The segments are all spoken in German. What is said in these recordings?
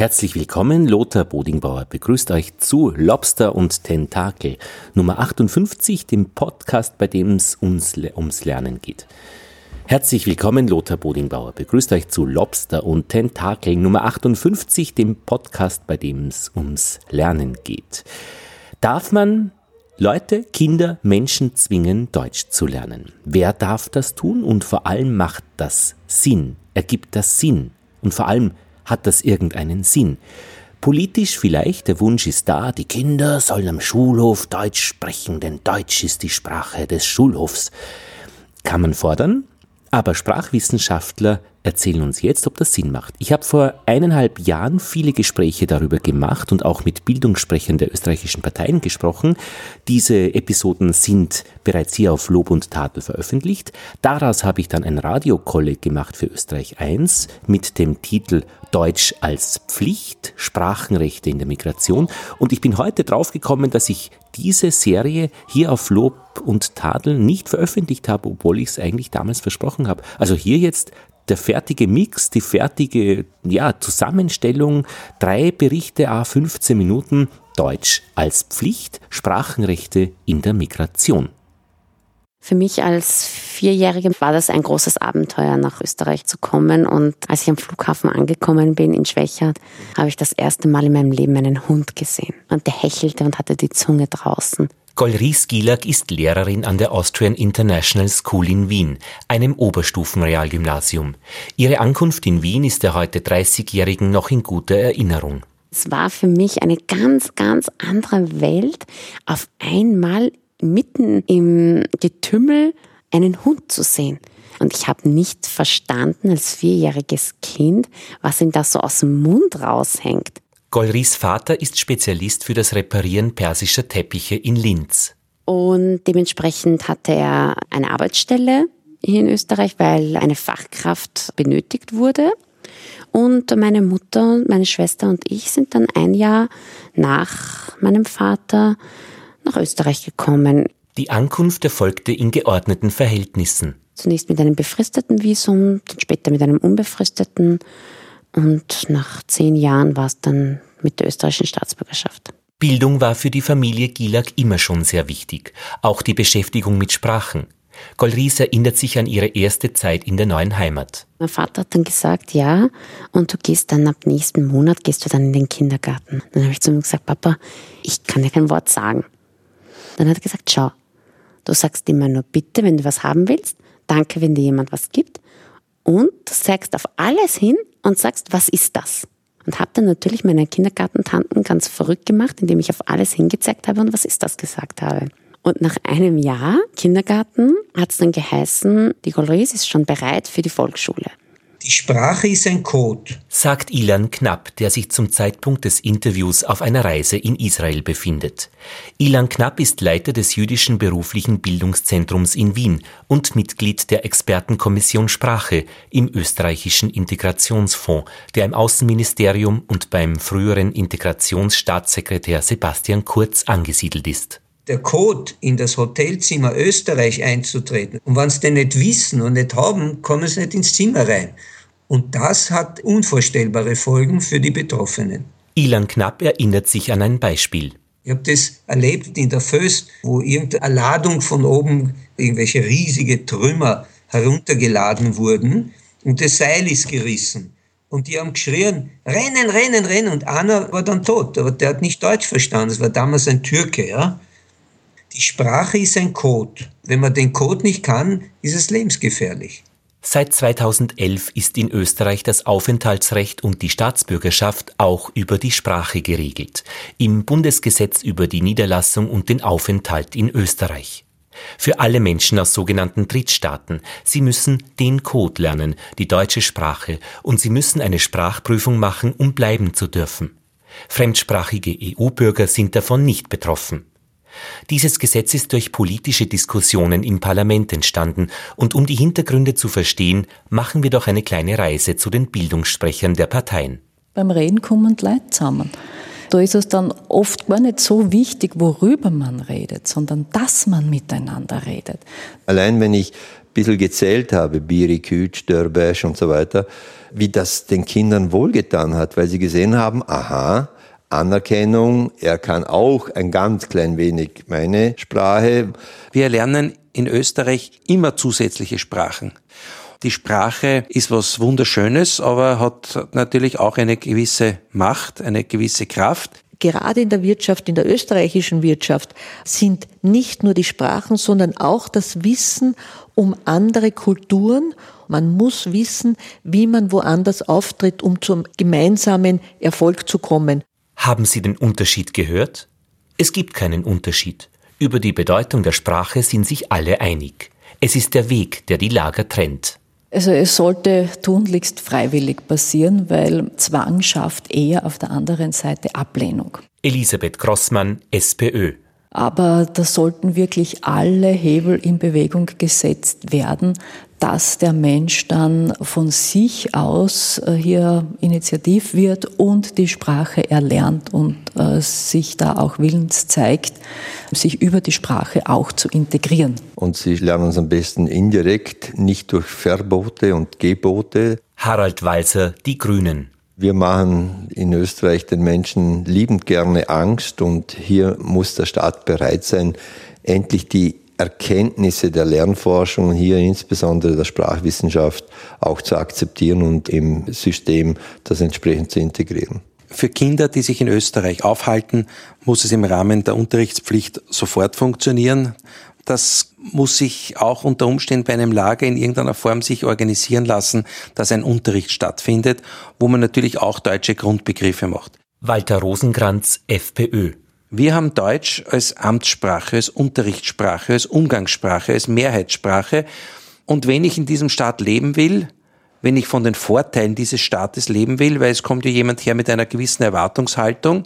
Herzlich willkommen, Lothar Bodingbauer begrüßt euch zu Lobster und Tentakel Nummer 58, dem Podcast, bei dem es uns, ums Lernen geht. Herzlich willkommen, Lothar Bodingbauer begrüßt euch zu Lobster und Tentakel Nummer 58, dem Podcast, bei dem es ums Lernen geht. Darf man Leute, Kinder, Menschen zwingen, Deutsch zu lernen? Wer darf das tun und vor allem macht das Sinn? Ergibt das Sinn? Und vor allem hat das irgendeinen Sinn? Politisch vielleicht, der Wunsch ist da, die Kinder sollen am Schulhof Deutsch sprechen, denn Deutsch ist die Sprache des Schulhofs. Kann man fordern, aber Sprachwissenschaftler erzählen uns jetzt, ob das Sinn macht. Ich habe vor eineinhalb Jahren viele Gespräche darüber gemacht und auch mit Bildungssprechern der österreichischen Parteien gesprochen. Diese Episoden sind bereits hier auf Lob und Tadel veröffentlicht. Daraus habe ich dann ein Radiokolleg gemacht für Österreich 1 mit dem Titel Deutsch als Pflicht, Sprachenrechte in der Migration. Und ich bin heute draufgekommen, dass ich diese Serie hier auf Lob und Tadel nicht veröffentlicht habe, obwohl ich es eigentlich damals versprochen habe. Also hier jetzt der fertige Mix, die fertige ja, Zusammenstellung, drei Berichte a 15 Minuten Deutsch als Pflicht, Sprachenrechte in der Migration. Für mich als Vierjährige war das ein großes Abenteuer, nach Österreich zu kommen. Und als ich am Flughafen angekommen bin in Schwächert, habe ich das erste Mal in meinem Leben einen Hund gesehen. Und der hechelte und hatte die Zunge draußen. Golris Gilak ist Lehrerin an der Austrian International School in Wien, einem Oberstufenrealgymnasium. Ihre Ankunft in Wien ist der heute 30-Jährigen noch in guter Erinnerung. Es war für mich eine ganz, ganz andere Welt, auf einmal mitten im Getümmel einen Hund zu sehen. Und ich habe nicht verstanden als vierjähriges Kind, was ihm da so aus dem Mund raushängt. Golris Vater ist Spezialist für das Reparieren persischer Teppiche in Linz. Und dementsprechend hatte er eine Arbeitsstelle hier in Österreich, weil eine Fachkraft benötigt wurde. Und meine Mutter, meine Schwester und ich sind dann ein Jahr nach meinem Vater nach Österreich gekommen. Die Ankunft erfolgte in geordneten Verhältnissen. Zunächst mit einem befristeten Visum, dann später mit einem unbefristeten. Und nach zehn Jahren war es dann mit der österreichischen Staatsbürgerschaft. Bildung war für die Familie Gilak immer schon sehr wichtig, auch die Beschäftigung mit Sprachen. Golries erinnert sich an ihre erste Zeit in der neuen Heimat. Mein Vater hat dann gesagt, ja, und du gehst dann ab nächsten Monat, gehst du dann in den Kindergarten. Dann habe ich zu ihm gesagt, Papa, ich kann dir kein Wort sagen. Dann hat er gesagt, schau, du sagst immer nur bitte, wenn du was haben willst, danke, wenn dir jemand was gibt, und sagst auf alles hin und sagst, was ist das? Und habe dann natürlich meine Kindergartentanten ganz verrückt gemacht, indem ich auf alles hingezeigt habe und was ist das gesagt habe. Und nach einem Jahr Kindergarten hat es dann geheißen, die Golris ist schon bereit für die Volksschule. Die Sprache ist ein Code, sagt Ilan Knapp, der sich zum Zeitpunkt des Interviews auf einer Reise in Israel befindet. Ilan Knapp ist Leiter des jüdischen beruflichen Bildungszentrums in Wien und Mitglied der Expertenkommission Sprache im österreichischen Integrationsfonds, der im Außenministerium und beim früheren Integrationsstaatssekretär Sebastian Kurz angesiedelt ist der Code in das Hotelzimmer Österreich einzutreten. Und wenn sie den nicht wissen und nicht haben, kommen sie nicht ins Zimmer rein. Und das hat unvorstellbare Folgen für die Betroffenen. Ilan Knapp erinnert sich an ein Beispiel. Ich habe das erlebt in der Föst, wo irgendeine Ladung von oben, irgendwelche riesige Trümmer heruntergeladen wurden und das Seil ist gerissen. Und die haben geschrien, rennen, rennen, rennen. Und einer war dann tot, aber der hat nicht Deutsch verstanden. Das war damals ein Türke, ja. Die Sprache ist ein Code. Wenn man den Code nicht kann, ist es lebensgefährlich. Seit 2011 ist in Österreich das Aufenthaltsrecht und die Staatsbürgerschaft auch über die Sprache geregelt, im Bundesgesetz über die Niederlassung und den Aufenthalt in Österreich. Für alle Menschen aus sogenannten Drittstaaten. Sie müssen den Code lernen, die deutsche Sprache, und sie müssen eine Sprachprüfung machen, um bleiben zu dürfen. Fremdsprachige EU-Bürger sind davon nicht betroffen. Dieses Gesetz ist durch politische Diskussionen im Parlament entstanden, und um die Hintergründe zu verstehen, machen wir doch eine kleine Reise zu den Bildungssprechern der Parteien. Beim Reden kommen die Leute zusammen. Da ist es dann oft gar nicht so wichtig, worüber man redet, sondern dass man miteinander redet. Allein wenn ich bisschen gezählt habe, Biri, Kütsch, Dörbesch und so weiter, wie das den Kindern wohlgetan hat, weil sie gesehen haben, aha, Anerkennung, er kann auch ein ganz klein wenig meine Sprache. Wir lernen in Österreich immer zusätzliche Sprachen. Die Sprache ist was Wunderschönes, aber hat natürlich auch eine gewisse Macht, eine gewisse Kraft gerade in der Wirtschaft, in der österreichischen Wirtschaft, sind nicht nur die Sprachen, sondern auch das Wissen um andere Kulturen. Man muss wissen, wie man woanders auftritt, um zum gemeinsamen Erfolg zu kommen. Haben Sie den Unterschied gehört? Es gibt keinen Unterschied. Über die Bedeutung der Sprache sind sich alle einig. Es ist der Weg, der die Lager trennt. Also es sollte tunlichst freiwillig passieren, weil Zwang schafft eher auf der anderen Seite Ablehnung. Elisabeth Grossmann, SPÖ. Aber da sollten wirklich alle Hebel in Bewegung gesetzt werden, dass der Mensch dann von sich aus äh, hier initiativ wird und die Sprache erlernt und äh, sich da auch willens zeigt, sich über die Sprache auch zu integrieren. Und sie lernen es am besten indirekt, nicht durch Verbote und Gebote. Harald Walser, die Grünen. Wir machen in Österreich den Menschen liebend gerne Angst und hier muss der Staat bereit sein, endlich die Erkenntnisse der Lernforschung, hier insbesondere der Sprachwissenschaft, auch zu akzeptieren und im System das entsprechend zu integrieren. Für Kinder, die sich in Österreich aufhalten, muss es im Rahmen der Unterrichtspflicht sofort funktionieren. Das muss sich auch unter Umständen bei einem Lager in irgendeiner Form sich organisieren lassen, dass ein Unterricht stattfindet, wo man natürlich auch deutsche Grundbegriffe macht. Walter Rosenkranz, FPÖ. Wir haben Deutsch als Amtssprache, als Unterrichtssprache, als Umgangssprache, als Mehrheitssprache. Und wenn ich in diesem Staat leben will, wenn ich von den Vorteilen dieses Staates leben will, weil es kommt ja jemand her mit einer gewissen Erwartungshaltung,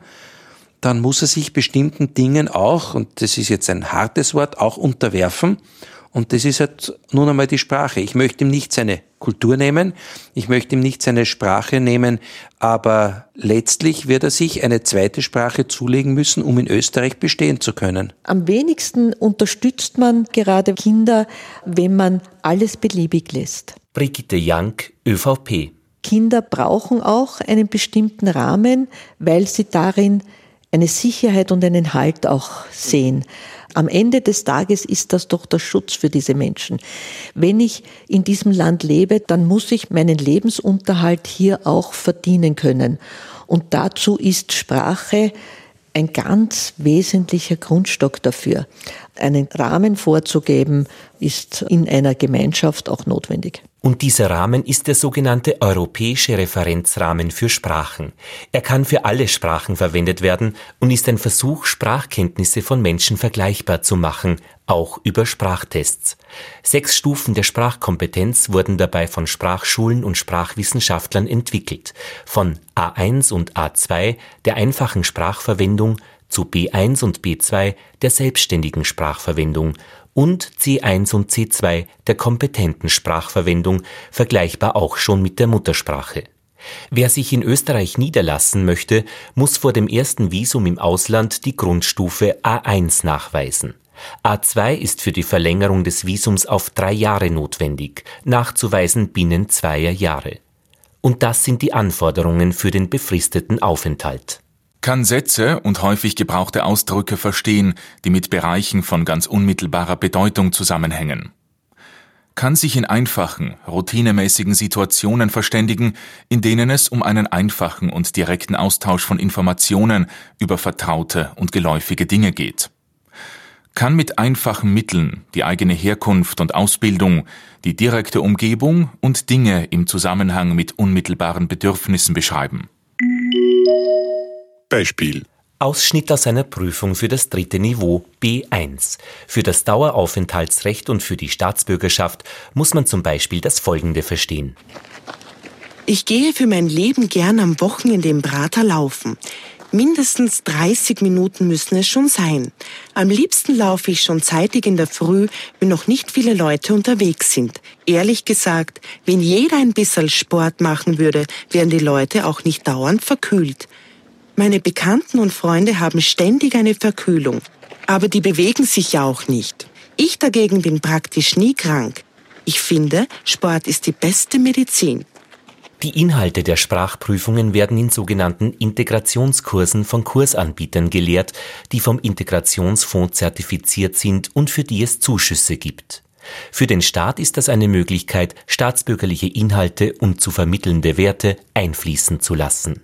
dann muss er sich bestimmten Dingen auch, und das ist jetzt ein hartes Wort, auch unterwerfen. Und das ist halt nun einmal die Sprache. Ich möchte ihm nicht seine Kultur nehmen, ich möchte ihm nicht seine Sprache nehmen, aber letztlich wird er sich eine zweite Sprache zulegen müssen, um in Österreich bestehen zu können. Am wenigsten unterstützt man gerade Kinder, wenn man alles beliebig lässt. Brigitte Jank, ÖVP. Kinder brauchen auch einen bestimmten Rahmen, weil sie darin eine Sicherheit und einen Halt auch sehen. Am Ende des Tages ist das doch der Schutz für diese Menschen. Wenn ich in diesem Land lebe, dann muss ich meinen Lebensunterhalt hier auch verdienen können. Und dazu ist Sprache ein ganz wesentlicher Grundstock dafür. Einen Rahmen vorzugeben, ist in einer Gemeinschaft auch notwendig. Und dieser Rahmen ist der sogenannte Europäische Referenzrahmen für Sprachen. Er kann für alle Sprachen verwendet werden und ist ein Versuch, Sprachkenntnisse von Menschen vergleichbar zu machen, auch über Sprachtests. Sechs Stufen der Sprachkompetenz wurden dabei von Sprachschulen und Sprachwissenschaftlern entwickelt. Von A1 und A2 der einfachen Sprachverwendung zu B1 und B2 der selbstständigen Sprachverwendung und C1 und C2 der kompetenten Sprachverwendung, vergleichbar auch schon mit der Muttersprache. Wer sich in Österreich niederlassen möchte, muss vor dem ersten Visum im Ausland die Grundstufe A1 nachweisen. A2 ist für die Verlängerung des Visums auf drei Jahre notwendig, nachzuweisen binnen zweier Jahre. Und das sind die Anforderungen für den befristeten Aufenthalt kann Sätze und häufig gebrauchte Ausdrücke verstehen, die mit Bereichen von ganz unmittelbarer Bedeutung zusammenhängen. Kann sich in einfachen, routinemäßigen Situationen verständigen, in denen es um einen einfachen und direkten Austausch von Informationen über vertraute und geläufige Dinge geht. Kann mit einfachen Mitteln die eigene Herkunft und Ausbildung, die direkte Umgebung und Dinge im Zusammenhang mit unmittelbaren Bedürfnissen beschreiben. Beispiel. Ausschnitt aus einer Prüfung für das dritte Niveau B1. Für das Daueraufenthaltsrecht und für die Staatsbürgerschaft muss man zum Beispiel das Folgende verstehen. Ich gehe für mein Leben gern am Wochenende im Prater laufen. Mindestens 30 Minuten müssen es schon sein. Am liebsten laufe ich schon zeitig in der Früh, wenn noch nicht viele Leute unterwegs sind. Ehrlich gesagt, wenn jeder ein bisschen Sport machen würde, wären die Leute auch nicht dauernd verkühlt. Meine Bekannten und Freunde haben ständig eine Verkühlung, aber die bewegen sich ja auch nicht. Ich dagegen bin praktisch nie krank. Ich finde, Sport ist die beste Medizin. Die Inhalte der Sprachprüfungen werden in sogenannten Integrationskursen von Kursanbietern gelehrt, die vom Integrationsfonds zertifiziert sind und für die es Zuschüsse gibt. Für den Staat ist das eine Möglichkeit, staatsbürgerliche Inhalte und zu vermittelnde Werte einfließen zu lassen.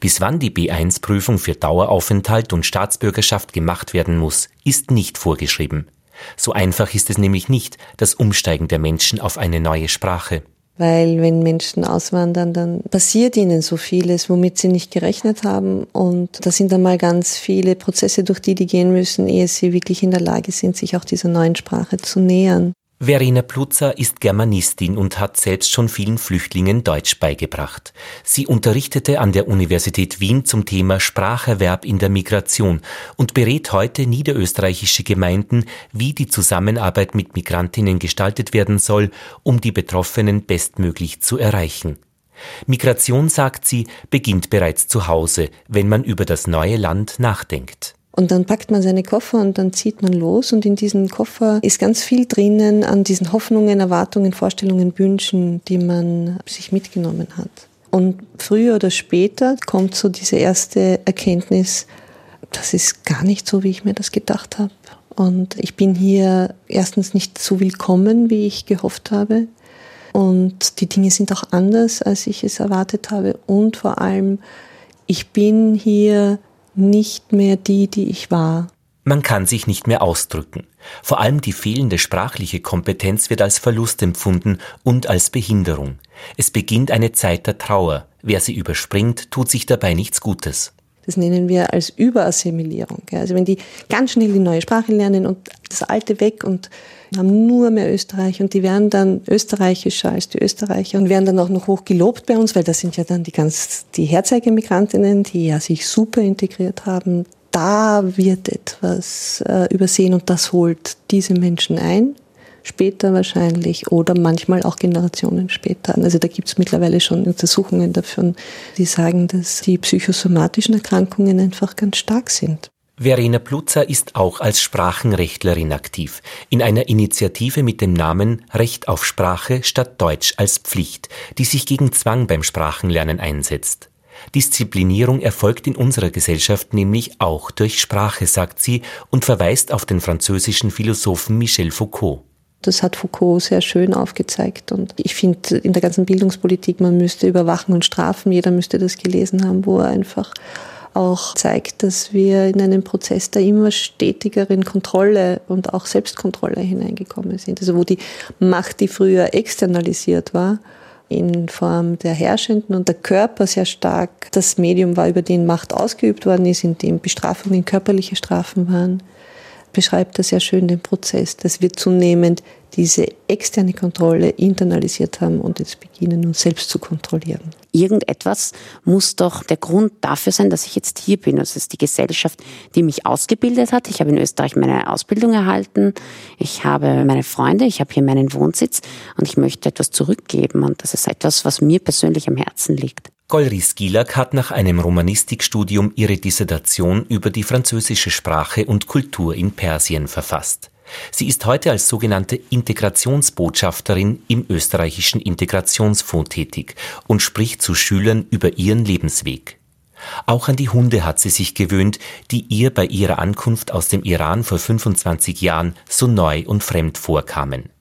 Bis wann die B1-Prüfung für Daueraufenthalt und Staatsbürgerschaft gemacht werden muss, ist nicht vorgeschrieben. So einfach ist es nämlich nicht, das Umsteigen der Menschen auf eine neue Sprache. Weil wenn Menschen auswandern, dann passiert ihnen so vieles, womit sie nicht gerechnet haben. Und da sind dann mal ganz viele Prozesse, durch die die gehen müssen, ehe sie wirklich in der Lage sind, sich auch dieser neuen Sprache zu nähern. Verena Plutzer ist Germanistin und hat selbst schon vielen Flüchtlingen Deutsch beigebracht. Sie unterrichtete an der Universität Wien zum Thema Spracherwerb in der Migration und berät heute niederösterreichische Gemeinden, wie die Zusammenarbeit mit Migrantinnen gestaltet werden soll, um die Betroffenen bestmöglich zu erreichen. Migration, sagt sie, beginnt bereits zu Hause, wenn man über das neue Land nachdenkt. Und dann packt man seine Koffer und dann zieht man los und in diesem Koffer ist ganz viel drinnen an diesen Hoffnungen, Erwartungen, Vorstellungen, Wünschen, die man sich mitgenommen hat. Und früher oder später kommt so diese erste Erkenntnis, das ist gar nicht so, wie ich mir das gedacht habe. Und ich bin hier erstens nicht so willkommen, wie ich gehofft habe. Und die Dinge sind auch anders, als ich es erwartet habe. Und vor allem, ich bin hier nicht mehr die, die ich war. Man kann sich nicht mehr ausdrücken. Vor allem die fehlende sprachliche Kompetenz wird als Verlust empfunden und als Behinderung. Es beginnt eine Zeit der Trauer. Wer sie überspringt, tut sich dabei nichts Gutes. Das nennen wir als Überassimilierung. Also wenn die ganz schnell die neue Sprache lernen und das Alte weg und haben nur mehr Österreich und die werden dann österreichischer als die Österreicher und werden dann auch noch hoch gelobt bei uns, weil das sind ja dann die ganz, die Herzeigemigrantinnen, die ja sich super integriert haben. Da wird etwas äh, übersehen und das holt diese Menschen ein später wahrscheinlich oder manchmal auch Generationen später. Also da gibt es mittlerweile schon Untersuchungen davon, die sagen, dass die psychosomatischen Erkrankungen einfach ganz stark sind. Verena Plutzer ist auch als Sprachenrechtlerin aktiv, in einer Initiative mit dem Namen Recht auf Sprache statt Deutsch als Pflicht, die sich gegen Zwang beim Sprachenlernen einsetzt. Disziplinierung erfolgt in unserer Gesellschaft nämlich auch durch Sprache, sagt sie und verweist auf den französischen Philosophen Michel Foucault. Das hat Foucault sehr schön aufgezeigt. Und ich finde, in der ganzen Bildungspolitik, man müsste überwachen und strafen. Jeder müsste das gelesen haben, wo er einfach auch zeigt, dass wir in einen Prozess der immer stetigeren Kontrolle und auch Selbstkontrolle hineingekommen sind. Also wo die Macht, die früher externalisiert war, in Form der Herrschenden und der Körper sehr stark das Medium war, über den Macht ausgeübt worden ist, in dem Bestrafungen körperliche Strafen waren, beschreibt er sehr schön den Prozess, dass wir zunehmend diese externe Kontrolle internalisiert haben und jetzt beginnen, uns selbst zu kontrollieren. Irgendetwas muss doch der Grund dafür sein, dass ich jetzt hier bin. Das ist die Gesellschaft, die mich ausgebildet hat. Ich habe in Österreich meine Ausbildung erhalten. Ich habe meine Freunde. Ich habe hier meinen Wohnsitz und ich möchte etwas zurückgeben. Und das ist etwas, was mir persönlich am Herzen liegt. Golris Gilak hat nach einem Romanistikstudium ihre Dissertation über die französische Sprache und Kultur in Persien verfasst. Sie ist heute als sogenannte Integrationsbotschafterin im österreichischen Integrationsfonds tätig und spricht zu Schülern über ihren Lebensweg. Auch an die Hunde hat sie sich gewöhnt, die ihr bei ihrer Ankunft aus dem Iran vor 25 Jahren so neu und fremd vorkamen.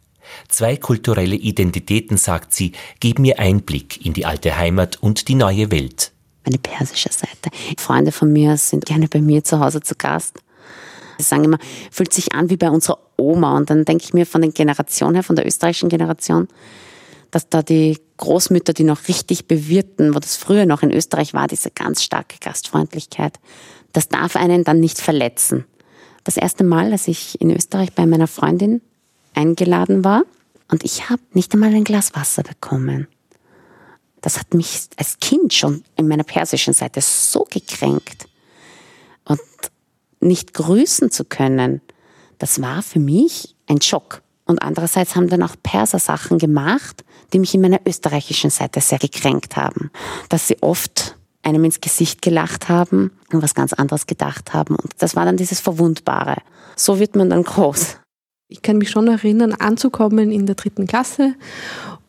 Zwei kulturelle Identitäten, sagt sie, geben mir Einblick in die alte Heimat und die neue Welt. Meine persische Seite. Freunde von mir sind gerne bei mir zu Hause zu Gast. Sie sagen immer, fühlt sich an wie bei unserer Oma. Und dann denke ich mir von der Generation her, von der österreichischen Generation, dass da die Großmütter, die noch richtig bewirten, wo das früher noch in Österreich war, diese ganz starke Gastfreundlichkeit, das darf einen dann nicht verletzen. Das erste Mal, als ich in Österreich bei meiner Freundin eingeladen war und ich habe nicht einmal ein Glas Wasser bekommen. Das hat mich als Kind schon in meiner persischen Seite so gekränkt. Und nicht grüßen zu können, das war für mich ein Schock. Und andererseits haben dann auch Perser Sachen gemacht, die mich in meiner österreichischen Seite sehr gekränkt haben. Dass sie oft einem ins Gesicht gelacht haben und was ganz anderes gedacht haben. Und das war dann dieses Verwundbare. So wird man dann groß. Ich kann mich schon erinnern, anzukommen in der dritten Klasse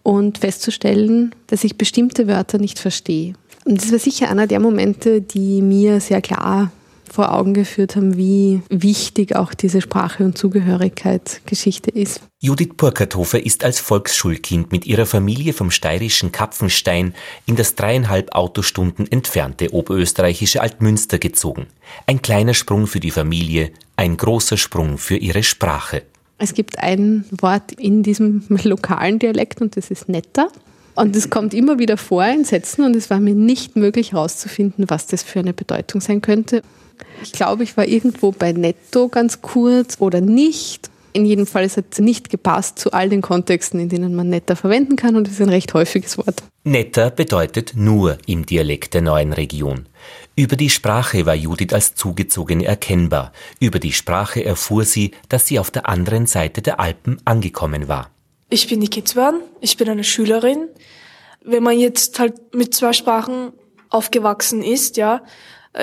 und festzustellen, dass ich bestimmte Wörter nicht verstehe. Und das war sicher einer der Momente, die mir sehr klar vor Augen geführt haben, wie wichtig auch diese Sprache und Zugehörigkeit Geschichte ist. Judith Burkharthofer ist als Volksschulkind mit ihrer Familie vom steirischen Kapfenstein in das dreieinhalb Autostunden entfernte oberösterreichische Altmünster gezogen. Ein kleiner Sprung für die Familie, ein großer Sprung für ihre Sprache. Es gibt ein Wort in diesem lokalen Dialekt und das ist netter. Und es kommt immer wieder vor in Sätzen und es war mir nicht möglich herauszufinden, was das für eine Bedeutung sein könnte. Ich glaube, ich war irgendwo bei netto ganz kurz oder nicht. In jedem Fall, es nicht gepasst zu all den Kontexten, in denen man netter verwenden kann und es ist ein recht häufiges Wort. Netter bedeutet nur im Dialekt der neuen Region. Über die Sprache war Judith als Zugezogene erkennbar. Über die Sprache erfuhr sie, dass sie auf der anderen Seite der Alpen angekommen war. Ich bin die Kitzwan, ich bin eine Schülerin. Wenn man jetzt halt mit zwei Sprachen aufgewachsen ist, ja,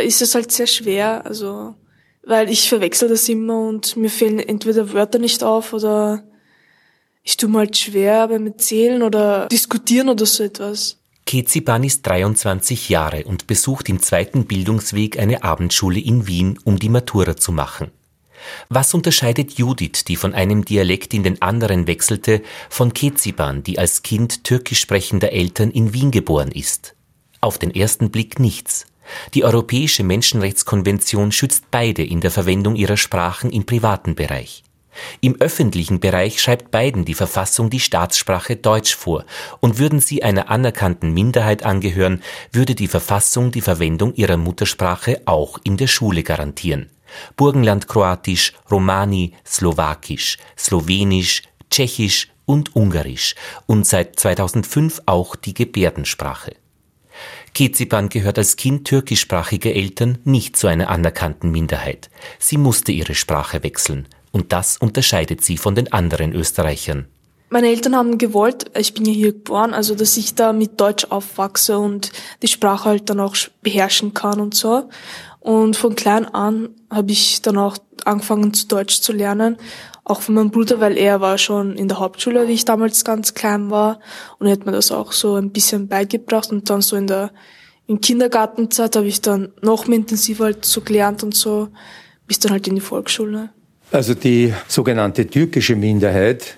ist es halt sehr schwer, also weil ich verwechsel das immer und mir fehlen entweder Wörter nicht auf oder ich tue mir halt schwer beim Erzählen oder diskutieren oder so etwas. Keziban ist 23 Jahre und besucht im zweiten Bildungsweg eine Abendschule in Wien, um die Matura zu machen. Was unterscheidet Judith, die von einem Dialekt in den anderen wechselte, von Keziban, die als Kind türkisch sprechender Eltern in Wien geboren ist? Auf den ersten Blick nichts. Die Europäische Menschenrechtskonvention schützt beide in der Verwendung ihrer Sprachen im privaten Bereich. Im öffentlichen Bereich schreibt beiden die Verfassung die Staatssprache Deutsch vor, und würden sie einer anerkannten Minderheit angehören, würde die Verfassung die Verwendung ihrer Muttersprache auch in der Schule garantieren. Burgenlandkroatisch, Romani, Slowakisch, Slowenisch, Tschechisch und Ungarisch und seit 2005 auch die Gebärdensprache. Keziban gehört als Kind türkischsprachiger Eltern nicht zu einer anerkannten Minderheit. Sie musste ihre Sprache wechseln. Und das unterscheidet sie von den anderen Österreichern. Meine Eltern haben gewollt, ich bin ja hier geboren, also dass ich da mit Deutsch aufwachse und die Sprache halt dann auch beherrschen kann und so. Und von klein an habe ich dann auch angefangen zu Deutsch zu lernen, auch von meinem Bruder, weil er war schon in der Hauptschule, wie ich damals ganz klein war und er hat mir das auch so ein bisschen beigebracht und dann so in der in Kindergartenzeit habe ich dann noch mehr intensiver halt so gelernt und so bis dann halt in die Volksschule. Also die sogenannte türkische Minderheit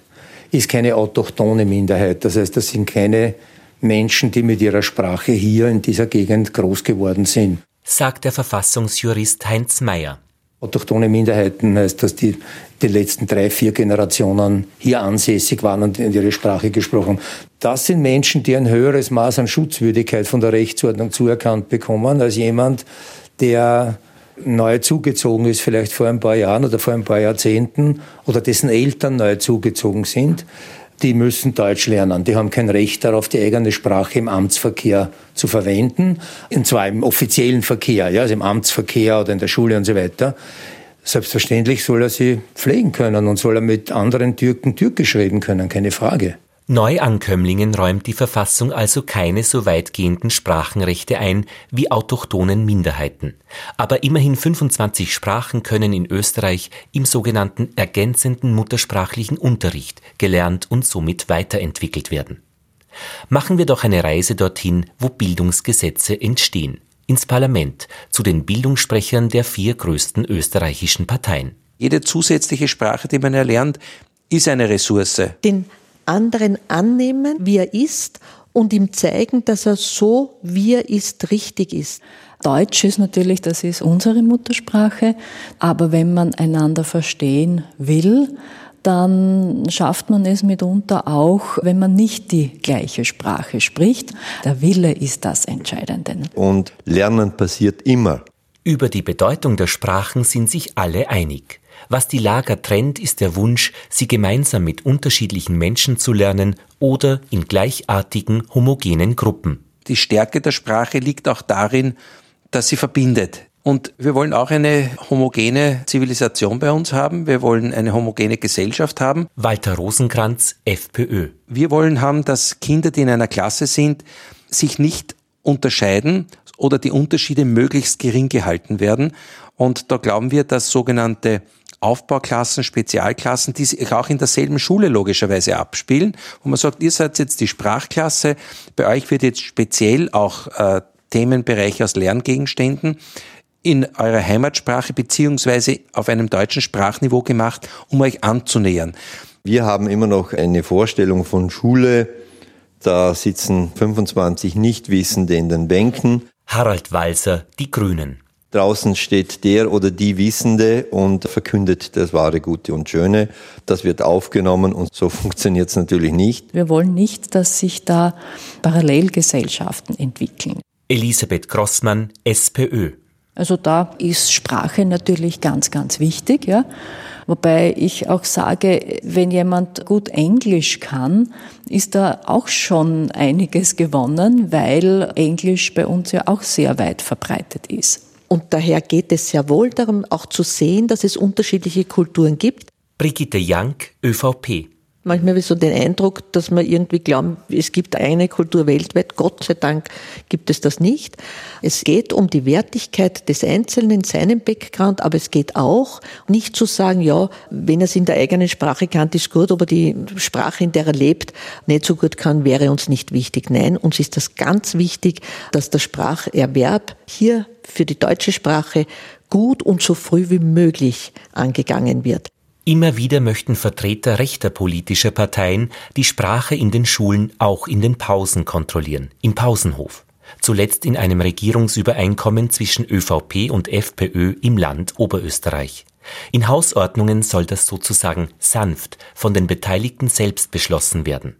ist keine autochtone Minderheit. Das heißt, das sind keine Menschen, die mit ihrer Sprache hier in dieser Gegend groß geworden sind. Sagt der Verfassungsjurist Heinz Mayer. Autochtone Minderheiten heißt, dass die die letzten drei, vier Generationen hier ansässig waren und ihre Sprache gesprochen. Das sind Menschen, die ein höheres Maß an Schutzwürdigkeit von der Rechtsordnung zuerkannt bekommen als jemand, der neu zugezogen ist, vielleicht vor ein paar Jahren oder vor ein paar Jahrzehnten, oder dessen Eltern neu zugezogen sind, die müssen Deutsch lernen. Die haben kein Recht darauf, die eigene Sprache im Amtsverkehr zu verwenden, und zwar im offiziellen Verkehr, ja, also im Amtsverkehr oder in der Schule und so weiter. Selbstverständlich soll er sie pflegen können und soll er mit anderen Türken Türkisch reden können, keine Frage. Neuankömmlingen räumt die Verfassung also keine so weitgehenden Sprachenrechte ein wie autochthonen Minderheiten. Aber immerhin 25 Sprachen können in Österreich im sogenannten ergänzenden muttersprachlichen Unterricht gelernt und somit weiterentwickelt werden. Machen wir doch eine Reise dorthin, wo Bildungsgesetze entstehen, ins Parlament, zu den Bildungssprechern der vier größten österreichischen Parteien. Jede zusätzliche Sprache, die man erlernt, ist eine Ressource. Den anderen annehmen, wie er ist und ihm zeigen, dass er so, wie er ist, richtig ist. Deutsch ist natürlich, das ist unsere Muttersprache, aber wenn man einander verstehen will, dann schafft man es mitunter auch, wenn man nicht die gleiche Sprache spricht. Der Wille ist das Entscheidende. Und Lernen passiert immer. Über die Bedeutung der Sprachen sind sich alle einig. Was die Lager trennt, ist der Wunsch, sie gemeinsam mit unterschiedlichen Menschen zu lernen oder in gleichartigen, homogenen Gruppen. Die Stärke der Sprache liegt auch darin, dass sie verbindet. Und wir wollen auch eine homogene Zivilisation bei uns haben. Wir wollen eine homogene Gesellschaft haben. Walter Rosenkranz, FPÖ. Wir wollen haben, dass Kinder, die in einer Klasse sind, sich nicht unterscheiden oder die Unterschiede möglichst gering gehalten werden. Und da glauben wir, dass sogenannte Aufbauklassen, Spezialklassen, die sich auch in derselben Schule logischerweise abspielen, wo man sagt, ihr seid jetzt die Sprachklasse, bei euch wird jetzt speziell auch äh, Themenbereich aus Lerngegenständen in eurer Heimatsprache beziehungsweise auf einem deutschen Sprachniveau gemacht, um euch anzunähern. Wir haben immer noch eine Vorstellung von Schule. Da sitzen 25 Nichtwissende in den Bänken. Harald Walser, die Grünen. Draußen steht der oder die Wissende und verkündet das wahre, Gute und Schöne. Das wird aufgenommen und so funktioniert es natürlich nicht. Wir wollen nicht, dass sich da Parallelgesellschaften entwickeln. Elisabeth Grossmann, SPÖ. Also da ist Sprache natürlich ganz, ganz wichtig, ja. Wobei ich auch sage, wenn jemand gut Englisch kann, ist da auch schon einiges gewonnen, weil Englisch bei uns ja auch sehr weit verbreitet ist. Und daher geht es sehr wohl darum, auch zu sehen, dass es unterschiedliche Kulturen gibt. Brigitte Jank, ÖVP. Manchmal habe ich so den Eindruck, dass man irgendwie glauben, es gibt eine Kultur weltweit. Gott sei Dank gibt es das nicht. Es geht um die Wertigkeit des Einzelnen, seinem Background, aber es geht auch nicht zu sagen, ja, wenn er es in der eigenen Sprache kann, ist gut, aber die Sprache, in der er lebt, nicht so gut kann, wäre uns nicht wichtig. Nein, uns ist das ganz wichtig, dass der Spracherwerb hier für die deutsche Sprache gut und so früh wie möglich angegangen wird. Immer wieder möchten Vertreter rechter politischer Parteien die Sprache in den Schulen auch in den Pausen kontrollieren, im Pausenhof. Zuletzt in einem Regierungsübereinkommen zwischen ÖVP und FPÖ im Land Oberösterreich. In Hausordnungen soll das sozusagen sanft von den Beteiligten selbst beschlossen werden.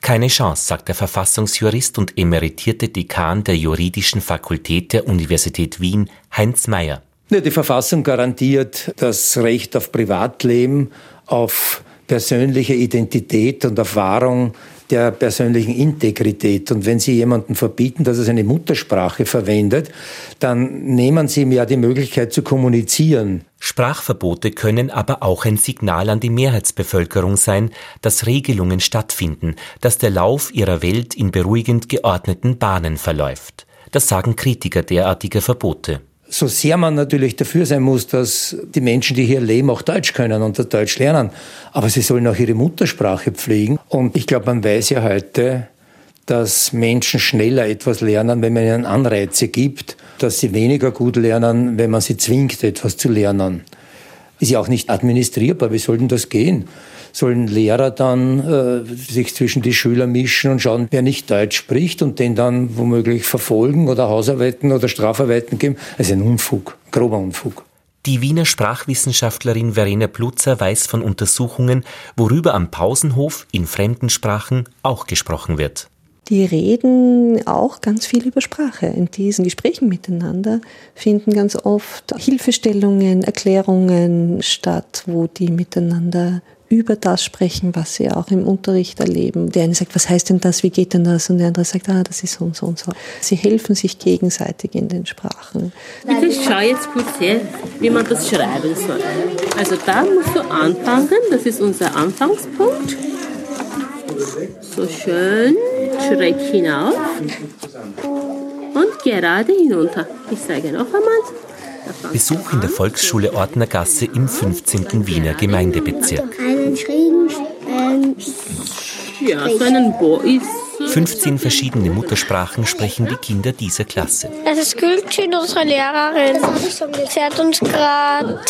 Keine Chance, sagt der Verfassungsjurist und emeritierte Dekan der Juridischen Fakultät der Universität Wien, Heinz Mayer. Die Verfassung garantiert das Recht auf Privatleben, auf persönliche Identität und auf Wahrung der persönlichen Integrität. Und wenn Sie jemanden verbieten, dass er seine Muttersprache verwendet, dann nehmen Sie ihm ja die Möglichkeit zu kommunizieren. Sprachverbote können aber auch ein Signal an die Mehrheitsbevölkerung sein, dass Regelungen stattfinden, dass der Lauf ihrer Welt in beruhigend geordneten Bahnen verläuft. Das sagen Kritiker derartiger Verbote so sehr man natürlich dafür sein muss, dass die Menschen, die hier leben, auch Deutsch können und Deutsch lernen. Aber sie sollen auch ihre Muttersprache pflegen. Und ich glaube, man weiß ja heute, dass Menschen schneller etwas lernen, wenn man ihnen Anreize gibt, dass sie weniger gut lernen, wenn man sie zwingt, etwas zu lernen. Ist ja auch nicht administrierbar. Wie soll denn das gehen? Sollen Lehrer dann äh, sich zwischen die Schüler mischen und schauen, wer nicht Deutsch spricht und den dann womöglich verfolgen oder Hausarbeiten oder Strafarbeiten geben. Also ein Unfug, grober Unfug. Die Wiener Sprachwissenschaftlerin Verena Plutzer weiß von Untersuchungen, worüber am Pausenhof in fremden Sprachen auch gesprochen wird. Die reden auch ganz viel über Sprache. In diesen Gesprächen miteinander finden ganz oft Hilfestellungen, Erklärungen statt, wo die miteinander über das sprechen, was sie auch im Unterricht erleben. Der eine sagt, was heißt denn das, wie geht denn das? Und der andere sagt, ah, das ist so und so und so. Sie helfen sich gegenseitig in den Sprachen. Bitte schau jetzt kurz her, wie man das schreiben soll. Also da musst du anfangen, das ist unser Anfangspunkt. So schön schräg hinauf und gerade hinunter. Ich sage noch einmal. Besuch in der Volksschule Ordnergasse im 15. Wiener Gemeindebezirk. Einen schrägen, ähm, ja, so einen Bo ist 15 verschiedene Muttersprachen sprechen die Kinder dieser Klasse. Das ist Gültschin, unsere Lehrerin. Sie hat uns gerade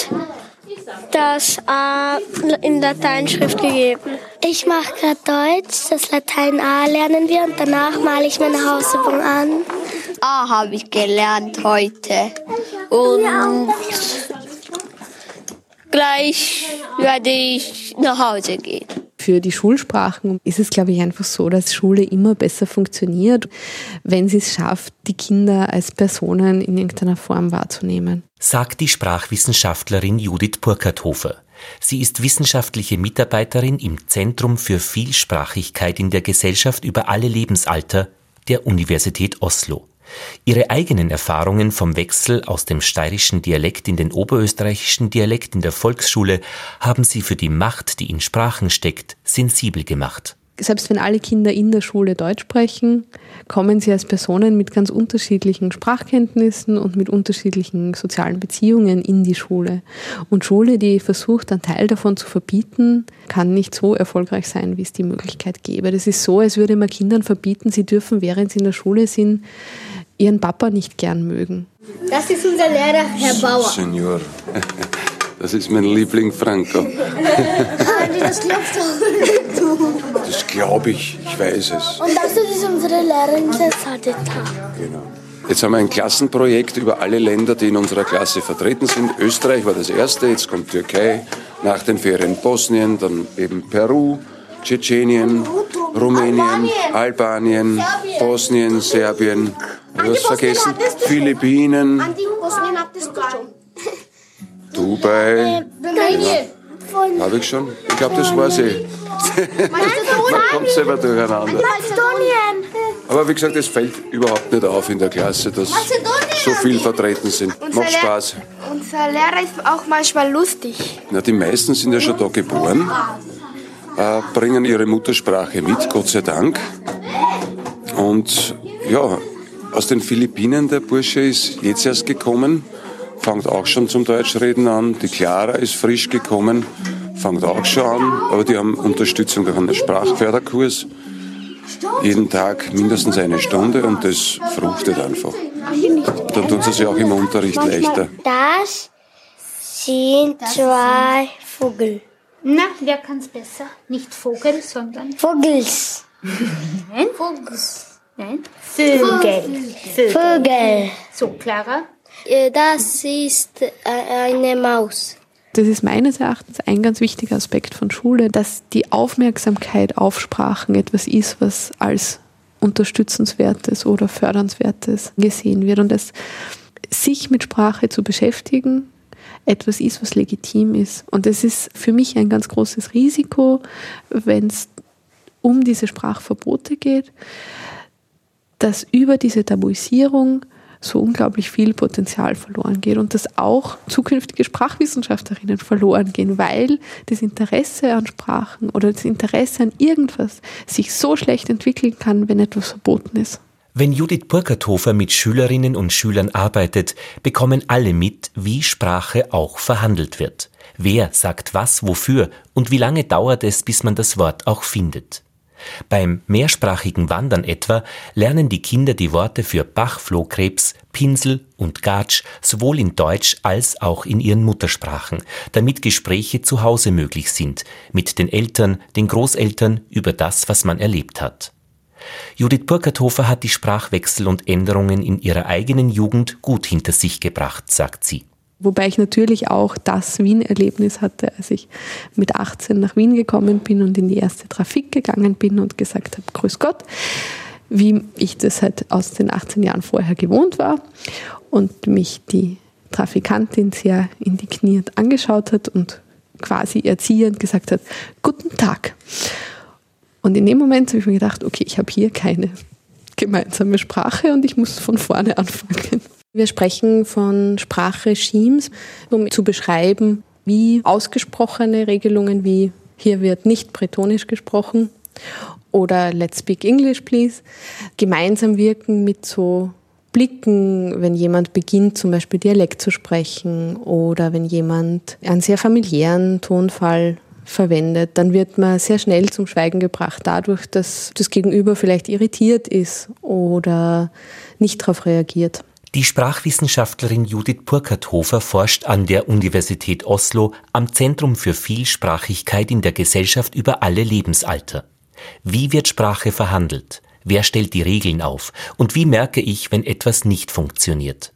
das A in Lateinschrift gegeben. Ich mache gerade Deutsch, das Latein A lernen wir und danach male ich meine Hausübung an. A habe ich gelernt heute. Und gleich werde ich nach Hause gehen. Für die Schulsprachen ist es, glaube ich, einfach so, dass Schule immer besser funktioniert, wenn sie es schafft, die Kinder als Personen in irgendeiner Form wahrzunehmen. Sagt die Sprachwissenschaftlerin Judith Burkharthofer. Sie ist wissenschaftliche Mitarbeiterin im Zentrum für Vielsprachigkeit in der Gesellschaft über alle Lebensalter der Universität Oslo. Ihre eigenen Erfahrungen vom Wechsel aus dem steirischen Dialekt in den oberösterreichischen Dialekt in der Volksschule haben sie für die Macht, die in Sprachen steckt, sensibel gemacht. selbst wenn alle Kinder in der Schule Deutsch sprechen, kommen sie als Personen mit ganz unterschiedlichen Sprachkenntnissen und mit unterschiedlichen sozialen Beziehungen in die Schule. Und Schule, die versucht, einen Teil davon zu verbieten, kann nicht so erfolgreich sein, wie es die Möglichkeit gäbe. Das ist so, als würde man Kindern verbieten, sie dürfen, während sie in der Schule sind, ihren Papa nicht gern mögen. Das ist unser Lehrer, Herr Bauer. Senior. Das ist mein Liebling Franco. das glaubst du. Das glaube ich, ich weiß es. Und das ist unsere Lehrerin, Sadeta. Genau. Jetzt haben wir ein Klassenprojekt über alle Länder, die in unserer Klasse vertreten sind. Österreich war das erste, jetzt kommt Türkei, nach den Ferien Bosnien, dann eben Peru, Tschetschenien, Rumänien, Albanien, Bosnien, Serbien. Hast vergessen, Philippinen. Dubai. Rumänien. Habe ich schon? Ich glaube, das war sie. Man kommt selber durcheinander. Aber wie gesagt, es fällt überhaupt nicht auf in der Klasse, dass so viel vertreten sind. Macht Spaß. Unser Lehrer ist auch manchmal lustig. Na, die meisten sind ja schon da geboren, äh, bringen ihre Muttersprache mit, Gott sei Dank. Und ja, aus den Philippinen, der Bursche ist jetzt erst gekommen, fängt auch schon zum Deutschreden an. Die Clara ist frisch gekommen, fängt auch schon an, aber die haben Unterstützung durch einen Sprachförderkurs. Jeden Tag mindestens eine Stunde und das fruchtet einfach. Dann tun sie sich auch im Unterricht leichter. Das sind zwei Vögel. Na, wer kann's besser? Nicht Vogel, sondern Vogels. Nein. Vogels. Nein. Vögel. Vögel. So, Clara. Äh, Das ist äh, eine Maus. Das ist meines Erachtens ein ganz wichtiger Aspekt von Schule, dass die Aufmerksamkeit auf Sprachen etwas ist, was als unterstützenswertes oder fördernswertes gesehen wird und dass sich mit Sprache zu beschäftigen etwas ist, was legitim ist. Und das ist für mich ein ganz großes Risiko, wenn es um diese Sprachverbote geht, dass über diese Tabuisierung so unglaublich viel Potenzial verloren geht und dass auch zukünftige Sprachwissenschaftlerinnen verloren gehen, weil das Interesse an Sprachen oder das Interesse an irgendwas sich so schlecht entwickeln kann, wenn etwas verboten ist. Wenn Judith Burgerthofer mit Schülerinnen und Schülern arbeitet, bekommen alle mit, wie Sprache auch verhandelt wird. Wer sagt was wofür und wie lange dauert es, bis man das Wort auch findet. Beim mehrsprachigen Wandern etwa lernen die Kinder die Worte für Bachflohkrebs, Pinsel und Gatsch sowohl in Deutsch als auch in ihren Muttersprachen, damit Gespräche zu Hause möglich sind, mit den Eltern, den Großeltern über das, was man erlebt hat. Judith Burkharthofer hat die Sprachwechsel und Änderungen in ihrer eigenen Jugend gut hinter sich gebracht, sagt sie. Wobei ich natürlich auch das Wien-Erlebnis hatte, als ich mit 18 nach Wien gekommen bin und in die erste Trafik gegangen bin und gesagt habe, Grüß Gott, wie ich das halt aus den 18 Jahren vorher gewohnt war und mich die Trafikantin sehr indigniert angeschaut hat und quasi erziehend gesagt hat, Guten Tag. Und in dem Moment habe ich mir gedacht, okay, ich habe hier keine gemeinsame Sprache und ich muss von vorne anfangen. Wir sprechen von Sprachregimes, um zu beschreiben, wie ausgesprochene Regelungen wie hier wird nicht bretonisch gesprochen oder let's speak English please gemeinsam wirken mit so Blicken, wenn jemand beginnt zum Beispiel Dialekt zu sprechen oder wenn jemand einen sehr familiären Tonfall verwendet, dann wird man sehr schnell zum Schweigen gebracht, dadurch, dass das Gegenüber vielleicht irritiert ist oder nicht darauf reagiert. Die Sprachwissenschaftlerin Judith Burkharthofer forscht an der Universität Oslo am Zentrum für Vielsprachigkeit in der Gesellschaft über alle Lebensalter. Wie wird Sprache verhandelt? Wer stellt die Regeln auf? Und wie merke ich, wenn etwas nicht funktioniert?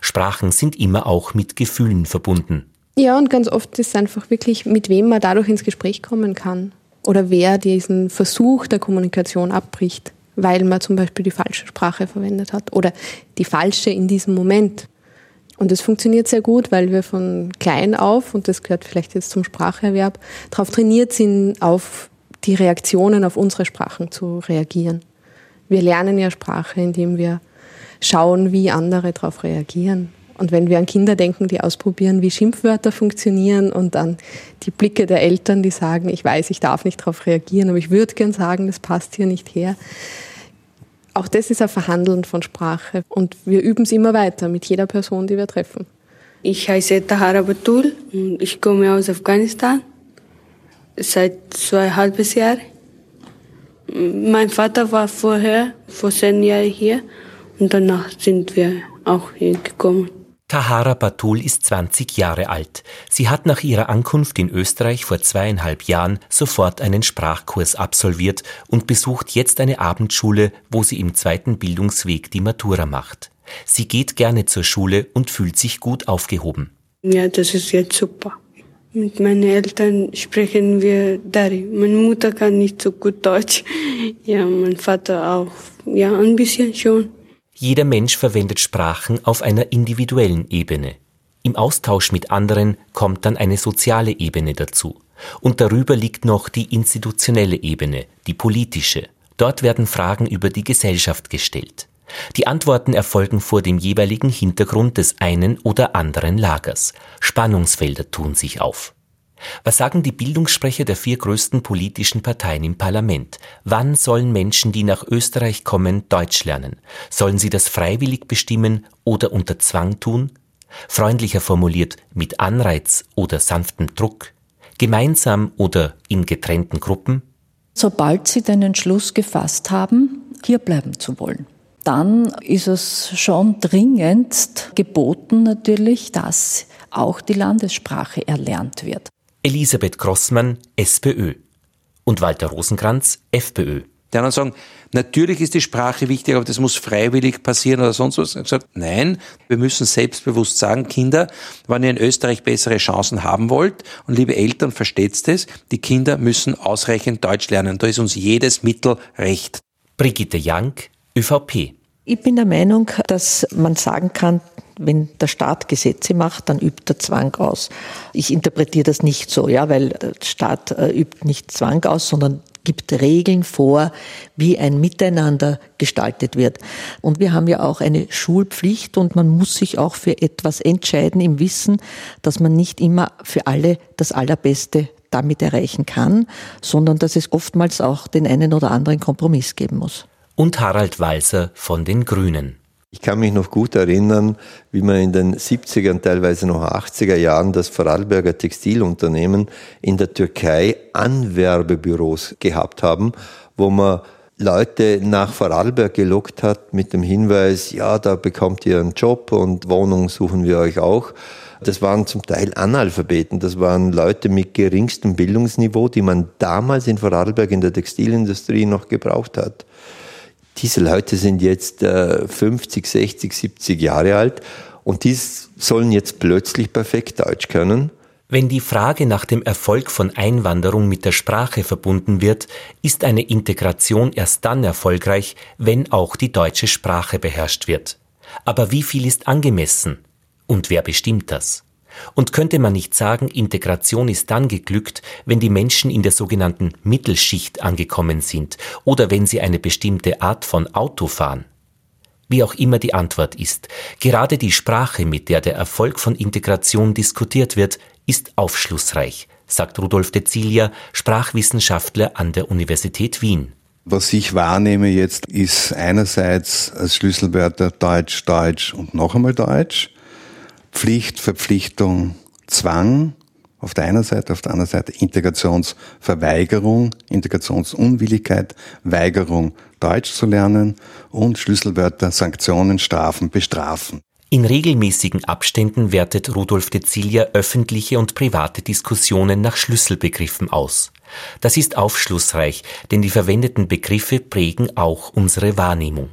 Sprachen sind immer auch mit Gefühlen verbunden. Ja, und ganz oft ist es einfach wirklich, mit wem man dadurch ins Gespräch kommen kann. Oder wer diesen Versuch der Kommunikation abbricht, weil man zum Beispiel die falsche Sprache verwendet hat. Oder die falsche in diesem Moment. Und das funktioniert sehr gut, weil wir von klein auf, und das gehört vielleicht jetzt zum Spracherwerb, darauf trainiert sind, auf die Reaktionen auf unsere Sprachen zu reagieren. Wir lernen ja Sprache, indem wir schauen, wie andere darauf reagieren. Und wenn wir an Kinder denken, die ausprobieren, wie Schimpfwörter funktionieren und dann die Blicke der Eltern, die sagen, ich weiß, ich darf nicht darauf reagieren, aber ich würde gern sagen, das passt hier nicht her. Auch das ist ein Verhandeln von Sprache und wir üben es immer weiter mit jeder Person, die wir treffen. Ich heiße Tahara Batul und ich komme aus Afghanistan seit zweieinhalb Jahren. Mein Vater war vorher, vor zehn Jahren hier und danach sind wir auch hier gekommen. Tahara Batul ist 20 Jahre alt. Sie hat nach ihrer Ankunft in Österreich vor zweieinhalb Jahren sofort einen Sprachkurs absolviert und besucht jetzt eine Abendschule, wo sie im zweiten Bildungsweg die Matura macht. Sie geht gerne zur Schule und fühlt sich gut aufgehoben. Ja, das ist jetzt super. Mit meinen Eltern sprechen wir Dari. Meine Mutter kann nicht so gut Deutsch. Ja, mein Vater auch. Ja, ein bisschen schon. Jeder Mensch verwendet Sprachen auf einer individuellen Ebene. Im Austausch mit anderen kommt dann eine soziale Ebene dazu. Und darüber liegt noch die institutionelle Ebene, die politische. Dort werden Fragen über die Gesellschaft gestellt. Die Antworten erfolgen vor dem jeweiligen Hintergrund des einen oder anderen Lagers. Spannungsfelder tun sich auf. Was sagen die Bildungssprecher der vier größten politischen Parteien im Parlament? Wann sollen Menschen, die nach Österreich kommen, Deutsch lernen? Sollen sie das freiwillig bestimmen oder unter Zwang tun? Freundlicher formuliert mit Anreiz oder sanftem Druck? Gemeinsam oder in getrennten Gruppen? Sobald sie den Entschluss gefasst haben, hier bleiben zu wollen, dann ist es schon dringendst geboten natürlich, dass auch die Landessprache erlernt wird. Elisabeth Grossmann, SPÖ und Walter Rosenkranz, FPÖ. Die anderen sagen, natürlich ist die Sprache wichtig, aber das muss freiwillig passieren oder sonst was. Ich habe gesagt, nein, wir müssen selbstbewusst sagen, Kinder, wenn ihr in Österreich bessere Chancen haben wollt, und liebe Eltern, versteht's das, die Kinder müssen ausreichend Deutsch lernen. Da ist uns jedes Mittel recht. Brigitte Jank, ÖVP. Ich bin der Meinung, dass man sagen kann, wenn der Staat Gesetze macht, dann übt er Zwang aus. Ich interpretiere das nicht so, ja, weil der Staat äh, übt nicht Zwang aus, sondern gibt Regeln vor, wie ein Miteinander gestaltet wird. Und wir haben ja auch eine Schulpflicht und man muss sich auch für etwas entscheiden im Wissen, dass man nicht immer für alle das Allerbeste damit erreichen kann, sondern dass es oftmals auch den einen oder anderen Kompromiss geben muss. Und Harald Walser von den Grünen. Ich kann mich noch gut erinnern, wie man in den 70er und teilweise noch 80er Jahren das Vorarlberger Textilunternehmen in der Türkei Anwerbebüros gehabt haben, wo man Leute nach Vorarlberg gelockt hat mit dem Hinweis, ja, da bekommt ihr einen Job und Wohnung suchen wir euch auch. Das waren zum Teil Analphabeten, das waren Leute mit geringstem Bildungsniveau, die man damals in Vorarlberg in der Textilindustrie noch gebraucht hat. Diese Leute sind jetzt äh, 50, 60, 70 Jahre alt und die sollen jetzt plötzlich perfekt Deutsch können. Wenn die Frage nach dem Erfolg von Einwanderung mit der Sprache verbunden wird, ist eine Integration erst dann erfolgreich, wenn auch die deutsche Sprache beherrscht wird. Aber wie viel ist angemessen? Und wer bestimmt das? Und könnte man nicht sagen, Integration ist dann geglückt, wenn die Menschen in der sogenannten Mittelschicht angekommen sind oder wenn sie eine bestimmte Art von Auto fahren? Wie auch immer die Antwort ist, gerade die Sprache, mit der der Erfolg von Integration diskutiert wird, ist aufschlussreich, sagt Rudolf de Zilia, Sprachwissenschaftler an der Universität Wien. Was ich wahrnehme jetzt, ist einerseits als Schlüsselwörter Deutsch, Deutsch und noch einmal Deutsch. Pflicht, Verpflichtung, Zwang auf der einen Seite, auf der anderen Seite Integrationsverweigerung, Integrationsunwilligkeit, Weigerung, Deutsch zu lernen und Schlüsselwörter Sanktionen, Strafen, Bestrafen. In regelmäßigen Abständen wertet Rudolf de Zilia öffentliche und private Diskussionen nach Schlüsselbegriffen aus. Das ist aufschlussreich, denn die verwendeten Begriffe prägen auch unsere Wahrnehmung.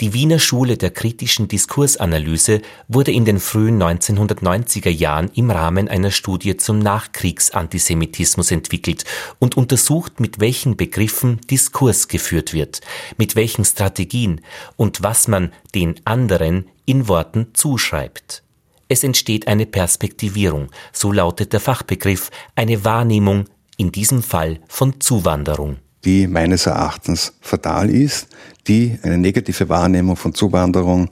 Die Wiener Schule der kritischen Diskursanalyse wurde in den frühen 1990er Jahren im Rahmen einer Studie zum Nachkriegsantisemitismus entwickelt und untersucht, mit welchen Begriffen Diskurs geführt wird, mit welchen Strategien und was man den anderen in Worten zuschreibt. Es entsteht eine Perspektivierung, so lautet der Fachbegriff, eine Wahrnehmung, in diesem Fall von Zuwanderung die meines Erachtens fatal ist, die eine negative Wahrnehmung von Zuwanderung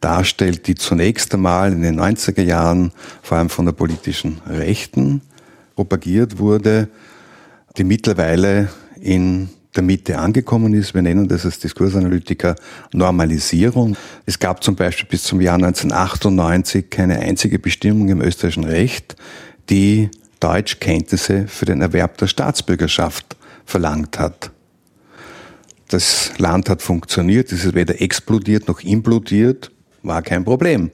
darstellt, die zunächst einmal in den 90er Jahren vor allem von der politischen Rechten propagiert wurde, die mittlerweile in der Mitte angekommen ist. Wir nennen das als Diskursanalytiker Normalisierung. Es gab zum Beispiel bis zum Jahr 1998 keine einzige Bestimmung im österreichischen Recht, die Deutschkenntnisse für den Erwerb der Staatsbürgerschaft verlangt hat. Das Land hat funktioniert, es ist weder explodiert noch implodiert, war kein Problem.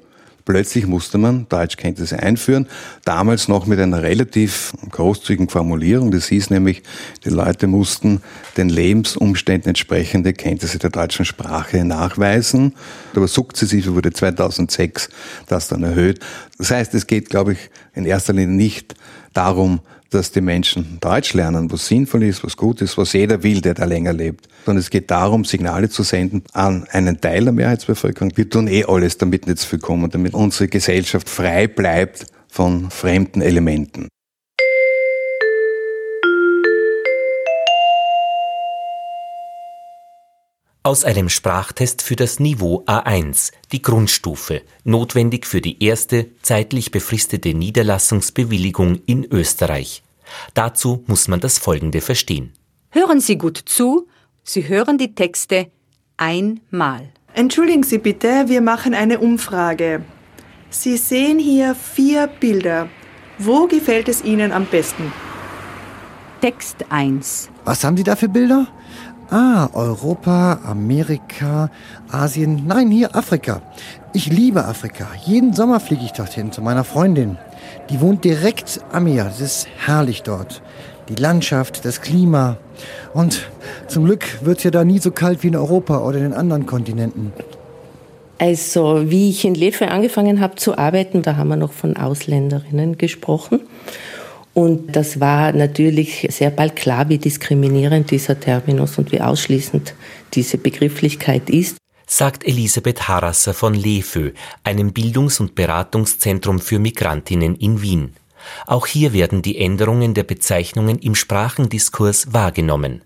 Plötzlich musste man Deutschkenntnisse einführen, damals noch mit einer relativ großzügigen Formulierung. Das hieß nämlich, die Leute mussten den Lebensumständen entsprechende Kenntnisse der deutschen Sprache nachweisen. Aber sukzessive wurde 2006 das dann erhöht. Das heißt, es geht, glaube ich, in erster Linie nicht darum, dass die Menschen Deutsch lernen, was sinnvoll ist, was gut ist, was jeder will, der da länger lebt. Sondern es geht darum, Signale zu senden an einen Teil der Mehrheitsbevölkerung. Wir tun eh alles, damit nicht zu viel kommen, damit unsere Gesellschaft frei bleibt von fremden Elementen. Aus einem Sprachtest für das Niveau A1, die Grundstufe, notwendig für die erste zeitlich befristete Niederlassungsbewilligung in Österreich. Dazu muss man das Folgende verstehen. Hören Sie gut zu, Sie hören die Texte einmal. Entschuldigen Sie bitte, wir machen eine Umfrage. Sie sehen hier vier Bilder. Wo gefällt es Ihnen am besten? Text 1. Was haben Sie da für Bilder? Ah, Europa, Amerika, Asien. Nein, hier Afrika. Ich liebe Afrika. Jeden Sommer fliege ich dorthin zu meiner Freundin. Die wohnt direkt am Meer. Es ist herrlich dort. Die Landschaft, das Klima. Und zum Glück wird es ja da nie so kalt wie in Europa oder den anderen Kontinenten. Also, wie ich in Lefe angefangen habe zu arbeiten, da haben wir noch von Ausländerinnen gesprochen. Und das war natürlich sehr bald klar, wie diskriminierend dieser Terminus und wie ausschließend diese Begrifflichkeit ist. Sagt Elisabeth Harasser von LEFÖ, einem Bildungs- und Beratungszentrum für Migrantinnen in Wien. Auch hier werden die Änderungen der Bezeichnungen im Sprachendiskurs wahrgenommen.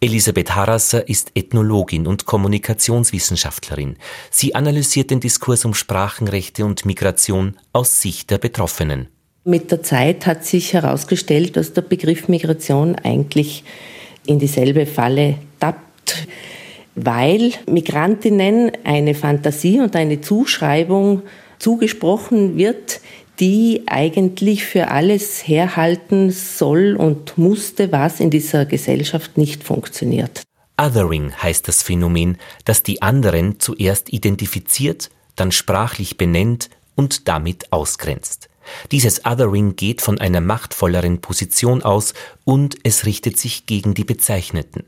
Elisabeth Harasser ist Ethnologin und Kommunikationswissenschaftlerin. Sie analysiert den Diskurs um Sprachenrechte und Migration aus Sicht der Betroffenen. Mit der Zeit hat sich herausgestellt, dass der Begriff Migration eigentlich in dieselbe Falle tappt, weil Migrantinnen eine Fantasie und eine Zuschreibung zugesprochen wird, die eigentlich für alles herhalten soll und musste, was in dieser Gesellschaft nicht funktioniert. Othering heißt das Phänomen, das die anderen zuerst identifiziert, dann sprachlich benennt und damit ausgrenzt. Dieses Othering geht von einer machtvolleren Position aus und es richtet sich gegen die Bezeichneten.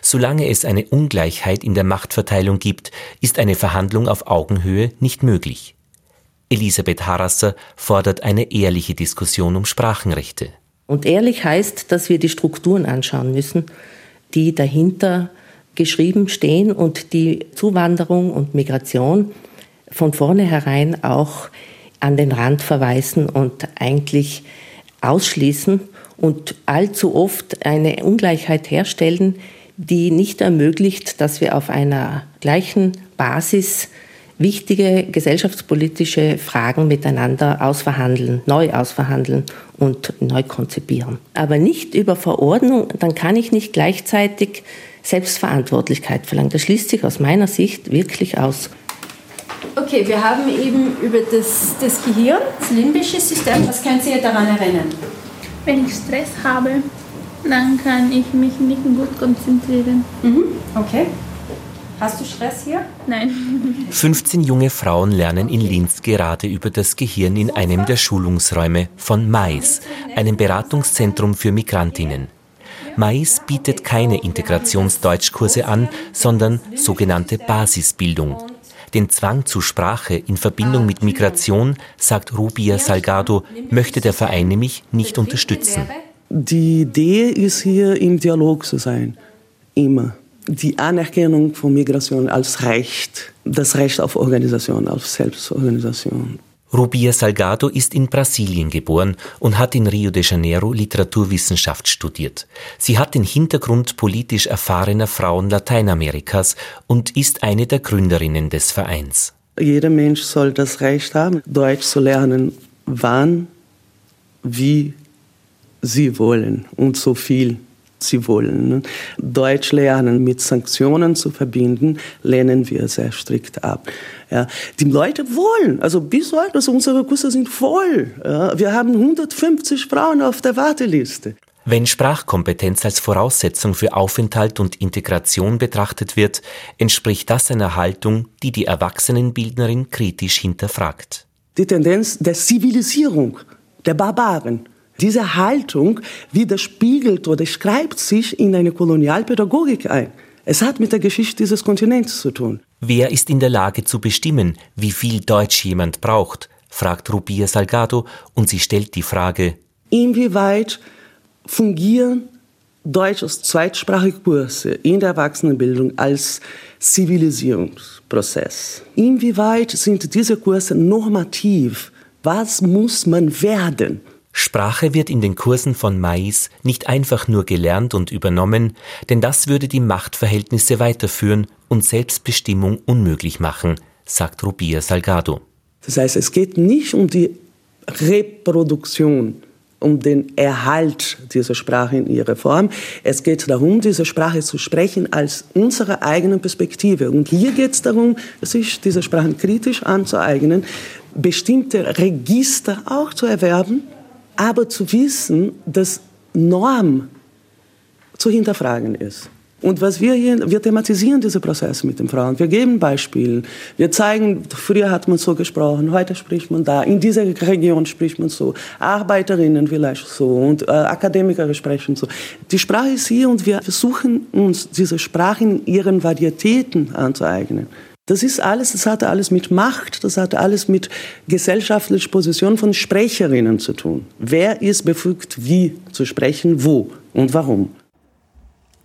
Solange es eine Ungleichheit in der Machtverteilung gibt, ist eine Verhandlung auf Augenhöhe nicht möglich. Elisabeth Harasser fordert eine ehrliche Diskussion um Sprachenrechte. Und ehrlich heißt, dass wir die Strukturen anschauen müssen, die dahinter geschrieben stehen und die Zuwanderung und Migration von vornherein auch an den Rand verweisen und eigentlich ausschließen und allzu oft eine Ungleichheit herstellen, die nicht ermöglicht, dass wir auf einer gleichen Basis wichtige gesellschaftspolitische Fragen miteinander ausverhandeln, neu ausverhandeln und neu konzipieren. Aber nicht über Verordnung, dann kann ich nicht gleichzeitig Selbstverantwortlichkeit verlangen. Das schließt sich aus meiner Sicht wirklich aus. Okay, wir haben eben über das, das Gehirn, das limbische System. Was können Sie daran erinnern? Wenn ich Stress habe, dann kann ich mich nicht gut konzentrieren. Mhm. Okay. Hast du Stress hier? Nein. 15 junge Frauen lernen in Linz gerade über das Gehirn in einem der Schulungsräume von Mais, einem Beratungszentrum für Migrantinnen. Mais bietet keine Integrationsdeutschkurse an, sondern sogenannte Basisbildung. Den Zwang zur Sprache in Verbindung mit Migration, sagt Rubia Salgado, möchte der Verein nämlich nicht unterstützen. Die Idee ist hier im Dialog zu sein, immer. Die Anerkennung von Migration als Recht, das Recht auf Organisation, auf Selbstorganisation. Rubia Salgado ist in Brasilien geboren und hat in Rio de Janeiro Literaturwissenschaft studiert. Sie hat den Hintergrund politisch erfahrener Frauen Lateinamerikas und ist eine der Gründerinnen des Vereins. Jeder Mensch soll das Recht haben, Deutsch zu lernen, wann, wie sie wollen und so viel sie wollen. Deutsch lernen mit Sanktionen zu verbinden, lehnen wir sehr strikt ab. Ja, die Leute wollen, also bis heute, also unsere Kurse sind voll. Ja, wir haben 150 Frauen auf der Warteliste. Wenn Sprachkompetenz als Voraussetzung für Aufenthalt und Integration betrachtet wird, entspricht das einer Haltung, die die Erwachsenenbildnerin kritisch hinterfragt. Die Tendenz der Zivilisierung der Barbaren diese Haltung widerspiegelt oder schreibt sich in eine Kolonialpädagogik ein. Es hat mit der Geschichte dieses Kontinents zu tun. Wer ist in der Lage zu bestimmen, wie viel Deutsch jemand braucht? fragt Rubia Salgado und sie stellt die Frage, inwieweit fungieren Deutsch als zweitsprachige Kurse in der Erwachsenenbildung als Zivilisierungsprozess? Inwieweit sind diese Kurse normativ? Was muss man werden? Sprache wird in den Kursen von Mais nicht einfach nur gelernt und übernommen, denn das würde die Machtverhältnisse weiterführen und Selbstbestimmung unmöglich machen, sagt Rubia Salgado. Das heißt, es geht nicht um die Reproduktion, um den Erhalt dieser Sprache in ihrer Form. Es geht darum, diese Sprache zu sprechen als unsere eigene Perspektive. Und hier geht es darum, sich diese Sprachen kritisch anzueignen, bestimmte Register auch zu erwerben, aber zu wissen, dass Norm zu hinterfragen ist. Und was wir hier, wir thematisieren diese Prozesse mit den Frauen. Wir geben Beispiele. Wir zeigen, früher hat man so gesprochen, heute spricht man da. In dieser Region spricht man so. Arbeiterinnen vielleicht so und äh, Akademiker sprechen so. Die Sprache ist hier und wir versuchen uns diese Sprache in ihren Varietäten anzueignen. Das ist alles, das hatte alles mit Macht, das hatte alles mit gesellschaftlicher Position von Sprecherinnen zu tun. Wer ist befugt, wie zu sprechen, wo und warum?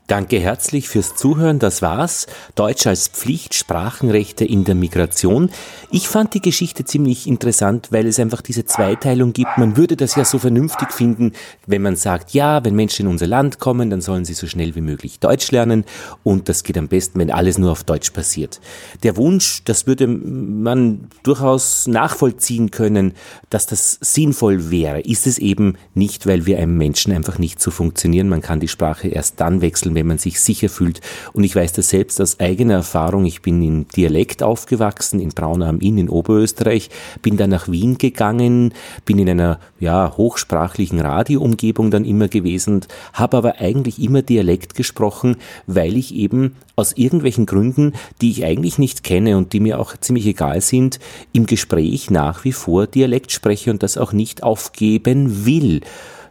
Danke herzlich fürs Zuhören. Das war's. Deutsch als Pflicht, Sprachenrechte in der Migration. Ich fand die Geschichte ziemlich interessant, weil es einfach diese Zweiteilung gibt. Man würde das ja so vernünftig finden, wenn man sagt, ja, wenn Menschen in unser Land kommen, dann sollen sie so schnell wie möglich Deutsch lernen. Und das geht am besten, wenn alles nur auf Deutsch passiert. Der Wunsch, das würde man durchaus nachvollziehen können, dass das sinnvoll wäre, ist es eben nicht, weil wir einem Menschen einfach nicht so funktionieren. Man kann die Sprache erst dann wechseln, wenn man sich sicher fühlt. Und ich weiß das selbst aus eigener Erfahrung. Ich bin in Dialekt aufgewachsen, in Braunau am Inn in Oberösterreich, bin dann nach Wien gegangen, bin in einer ja, hochsprachlichen Radioumgebung dann immer gewesen, habe aber eigentlich immer Dialekt gesprochen, weil ich eben aus irgendwelchen Gründen, die ich eigentlich nicht kenne und die mir auch ziemlich egal sind, im Gespräch nach wie vor Dialekt spreche und das auch nicht aufgeben will.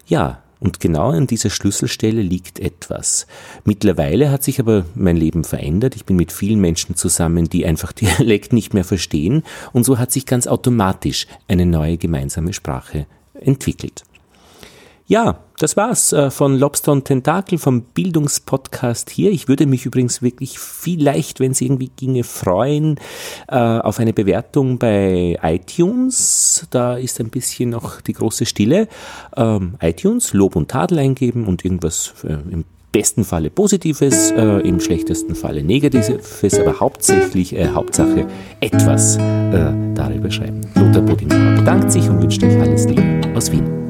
Ja, und genau an dieser Schlüsselstelle liegt etwas. Mittlerweile hat sich aber mein Leben verändert. Ich bin mit vielen Menschen zusammen, die einfach Dialekt nicht mehr verstehen. Und so hat sich ganz automatisch eine neue gemeinsame Sprache entwickelt. Ja, das war's äh, von Lobster und Tentakel vom Bildungspodcast hier. Ich würde mich übrigens wirklich vielleicht, wenn es irgendwie ginge, freuen äh, auf eine Bewertung bei iTunes. Da ist ein bisschen noch die große Stille. Ähm, iTunes, Lob und Tadel eingeben und irgendwas äh, im besten Falle Positives, äh, im schlechtesten Falle Negatives, aber hauptsächlich, äh, Hauptsache etwas äh, darüber schreiben. Lothar Bodinauer bedankt sich und wünscht euch alles Liebe aus Wien.